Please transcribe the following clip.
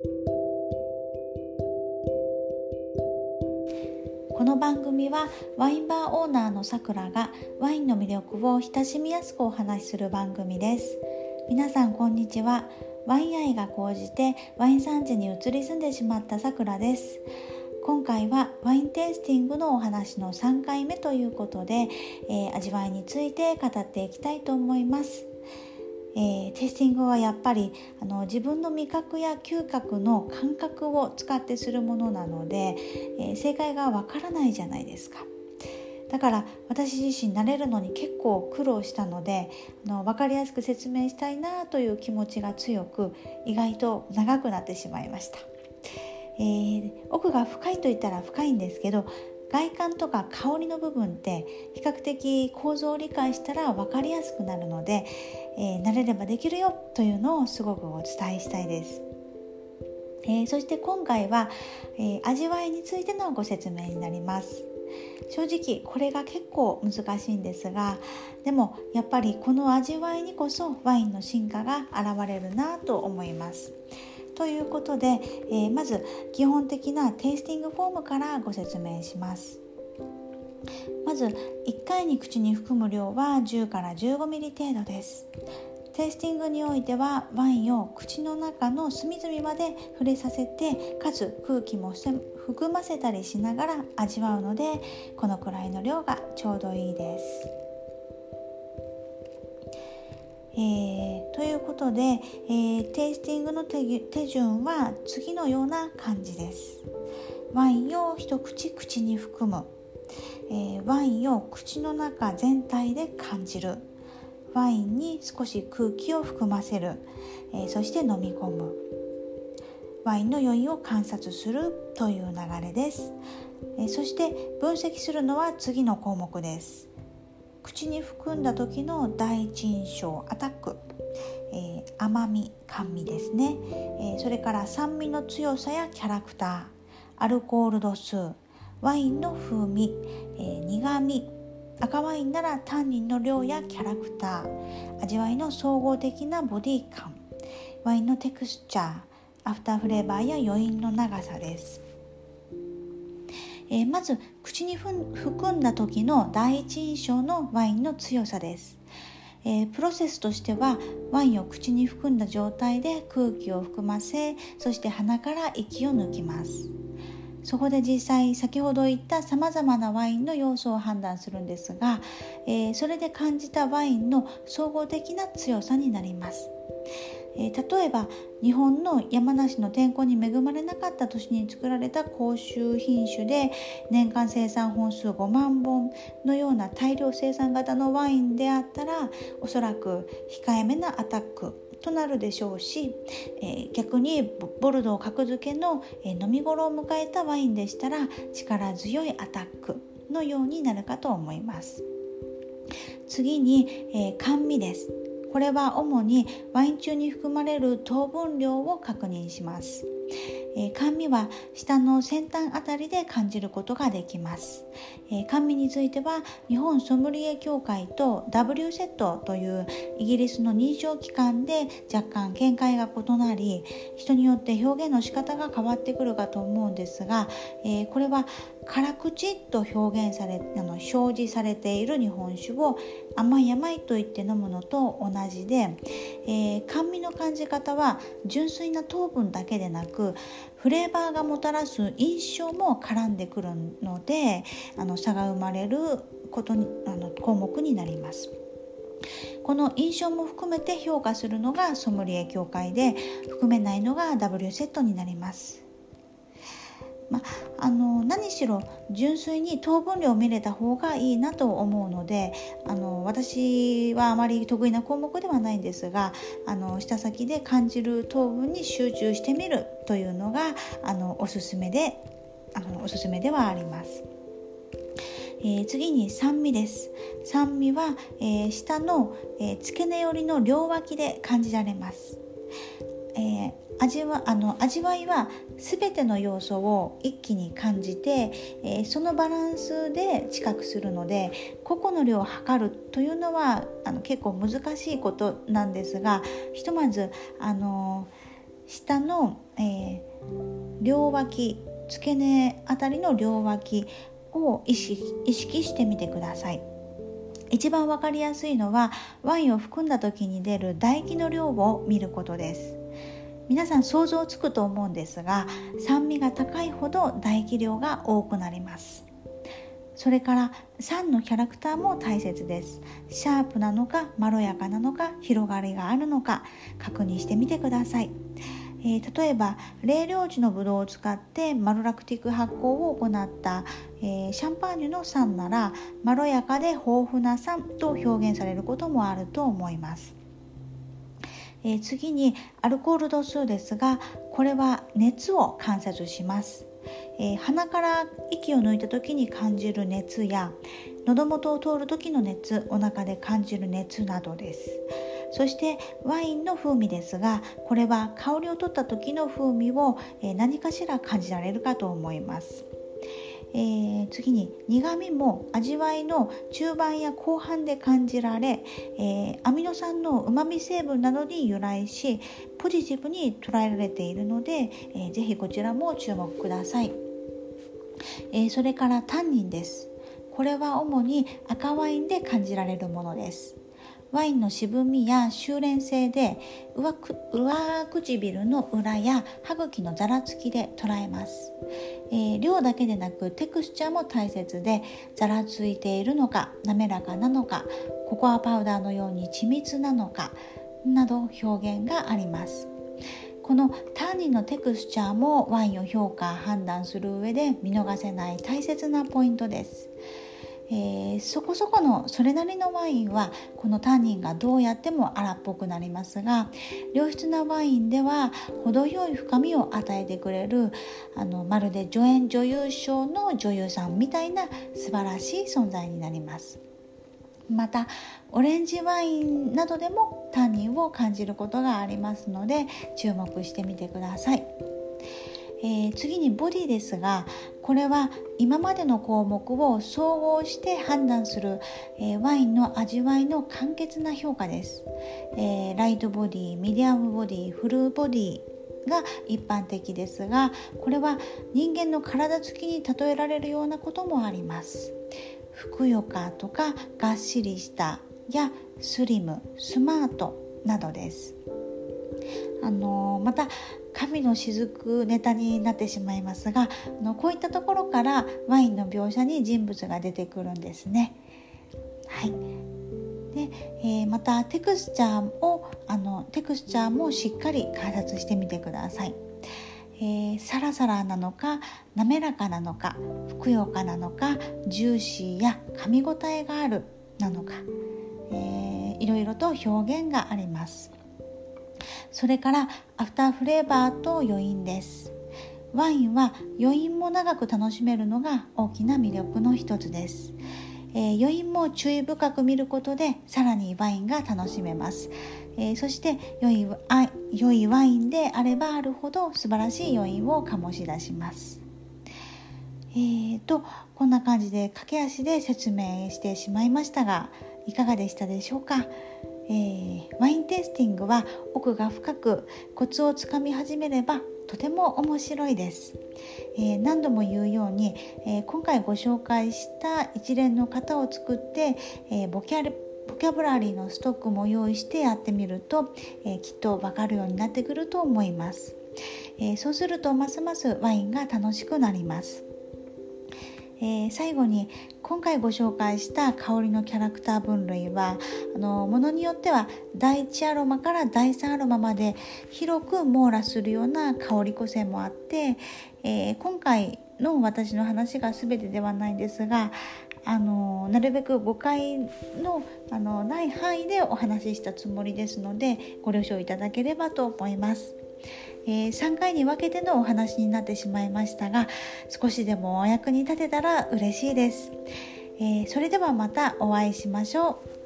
この番組はワインバーオーナーのさくらがワインの魅力を親しみやすくお話しする番組です。皆さんこんにちは。ワイン愛が高じてワイン産地に移り住んでしまったさくらです。今回はワインテイスティングのお話の3回目ということで、えー、味わいについて語っていきたいと思います。えー、テイスティングはやっぱりあの自分の味覚や嗅覚の感覚を使ってするものなので、えー、正解がわからないじゃないですか。だから私自身慣れるのに結構苦労したのであの分かりやすく説明したいなという気持ちが強く意外と長くなってしまいました、えー、奥が深いと言ったら深いんですけど外観とか香りの部分って比較的構造を理解したら分かりやすくなるので、えー、慣れればできるよというのをすごくお伝えしたいです。えー、そして今回は、えー、味わいについてのご説明になります。正直これが結構難しいんですがでもやっぱりこの味わいにこそワインの進化が現れるなと思います。ということで、えー、まず基本的なテイスティングフォームからご説明します。まず1回に口に含む量は10から 15ml 程度です。テイスティングにおいてはワインを口の中の隅々まで触れさせてかつ空気も含ませたりしながら味わうのでこのくらいの量がちょうどいいです。えー、ということで、えー、テイスティングの手順は次のような感じです。ワインを一口口に含む、えー、ワインを口の中全体で感じる。ワインに少し空気を含ませる、えそして飲み込む。ワインの余韻を観察する。という流れです、えそして分析するのは次の項目です。口に含んだ時の第一印象アタック、えー、甘み甘味ですね、えー、それから酸味の強さやキャラクター。アルコール度数。ワインの風味、えー、苦味。赤ワインならタンニンの量やキャラクター。味わいの総合的なボディ感。ワインのテクスチャー。アフターフレーバーや余韻の長さです。えー、まず口に含んだ時の第一印象のワインの強さです、えー、プロセスとしてはワインを口に含んだ状態で空気を含ませそして鼻から息を抜きます。そこで実際先ほど言ったさまざまなワインの要素を判断するんですが、えー、それで感じたワインの総合的な強さになります。えー、例えば日本の山梨の天候に恵まれなかった年に作られた甲州品種で年間生産本数5万本のような大量生産型のワインであったらおそらく控えめなアタックとなるでしょうし、えー、逆にボルドー格付けの、えー、飲み頃を迎えたワインでしたら力強いアタックのようになるかと思います。次に、えー、甘味です。これは主にワイン中に含まれる糖分量を確認します。えー、甘味は下の先端あたりで感じることができます、えー、甘味については日本ソムリエ協会と W セットというイギリスの認証機関で若干見解が異なり人によって表現の仕方が変わってくるかと思うんですが、えー、これは辛口と表現されあの表示されている日本酒を甘い甘いと言って飲むのと同じで、え、甘味の感じ方は純粋な糖分だけでなくくフレーバーがもたらす印象も絡んでくるのであの差が生まれることにあの項目になります。この印象も含めて評価するのがソムリエ協会で含めないのが W セットになります。まあの何しろ純粋に糖分量を見れた方がいいなと思うのであの私はあまり得意な項目ではないんですがあの舌先で感じる糖分に集中してみるというのがあのおすすめであのおすすめではあります。えー、次に酸味です酸味は、えー、下の、えー、付け根寄りの両脇で感じられます、えー、味はあの味わいは全ての要素を一気に感じて、えー、そのバランスで知覚するので個々の量を測るというのはあの結構難しいことなんですがひとまずあの下の、えー、両脇付け根あたりの両脇を意識意識してみてください。一番わかりやすいのはワインを含んだ時に出る唾液の量を見ることです。皆さん想像つくと思うんですが酸味が高いほど唾液量が多くなります。それから酸のキャラクターも大切です。シャープなのかまろやかなのか広がりがあるのか確認してみてください。えー、例えば冷涼時のブドウを使ってマロラクティック発酵を行った、えー、シャンパーニュの酸ならまろやかで豊富な酸と表現されることもあると思います。えー、次にアルコール度数ですがこれは熱を観察します、えー、鼻から息を抜いた時に感じる熱や喉元を通る時の熱お腹で感じる熱などですそしてワインの風味ですがこれは香りを取った時の風味を何かしら感じられるかと思います。えー、次に苦味も味わいの中盤や後半で感じられ、えー、アミノ酸のうまみ成分などに由来しポジティブに捉えられているので、えー、ぜひこちらも注目ください、えー、それからタンニンです。これは主に赤ワインで感じられるものです。ワインの渋みや修練性で上唇の裏や歯茎のざらつきで捉えます、えー、量だけでなくテクスチャーも大切でざらついているのか滑らかなのかココアパウダーのように緻密なのかなど表現があります。このターニンのテクスチャーもワインを評価判断する上で見逃せない大切なポイントです。えー、そこそこのそれなりのワインはこのタンニンがどうやっても荒っぽくなりますが良質なワインでは程よい深みを与えてくれるあのまるで助演女優賞の女優さんみたいな素晴らしい存在になりますまたオレンジワインなどでもタンニンを感じることがありますので注目してみてください。えー、次にボディですがこれは今までの項目を総合して判断する、えー、ワインの味わいの簡潔な評価です、えー、ライトボディミディアムボディフルボディが一般的ですがこれは人間の体つきに例えられるようなこともあります。ふくよかとかがっしりしたやスリムスマートなどです。あのまた神の雫ネタになってしまいますがあのこういったところからワインの描写に人物が出てくるんですね。はいでえー、またテクスチャーをあのテクスチャーもしっかり観察してみてください。えー、サラサラなのか滑らかなのかふくよかなのかジューシーや噛み応えがあるなのか、えー、いろいろと表現があります。それからアフターフレーバーと余韻です。ワインは余韻も長く楽しめるのが大きな魅力の一つです、えー、余韻も注意深く見ることでさらにワインが楽しめます、えー、そして良いあ良いワインであればあるほど素晴らしい余韻を醸し出します。えーとこんな感じで駆け足で説明してしまいましたがいかがでしたでしょうか？えー、ワインテイスティングは奥が深くコツをつかみ始めればとても面白いです、えー、何度も言うように、えー、今回ご紹介した一連の型を作って、えボキャルボキャブラリーのストックも用意してやってみると、えきっとわかるようになってくると思います、えそうするとますますワインが楽しくなります。えー、最後に今回ご紹介した香りのキャラクター分類はあのものによっては第1アロマから第3アロマまで広く網羅するような香り個性もあって、えー、今回の私の話が全てではないんですがあのなるべく誤解のあのない範囲でお話ししたつもりですのでご了承いただければと思います。えー、3回に分けてのお話になってしまいましたが少しでもお役に立てたら嬉しいです、えー、それではまたお会いしましょう。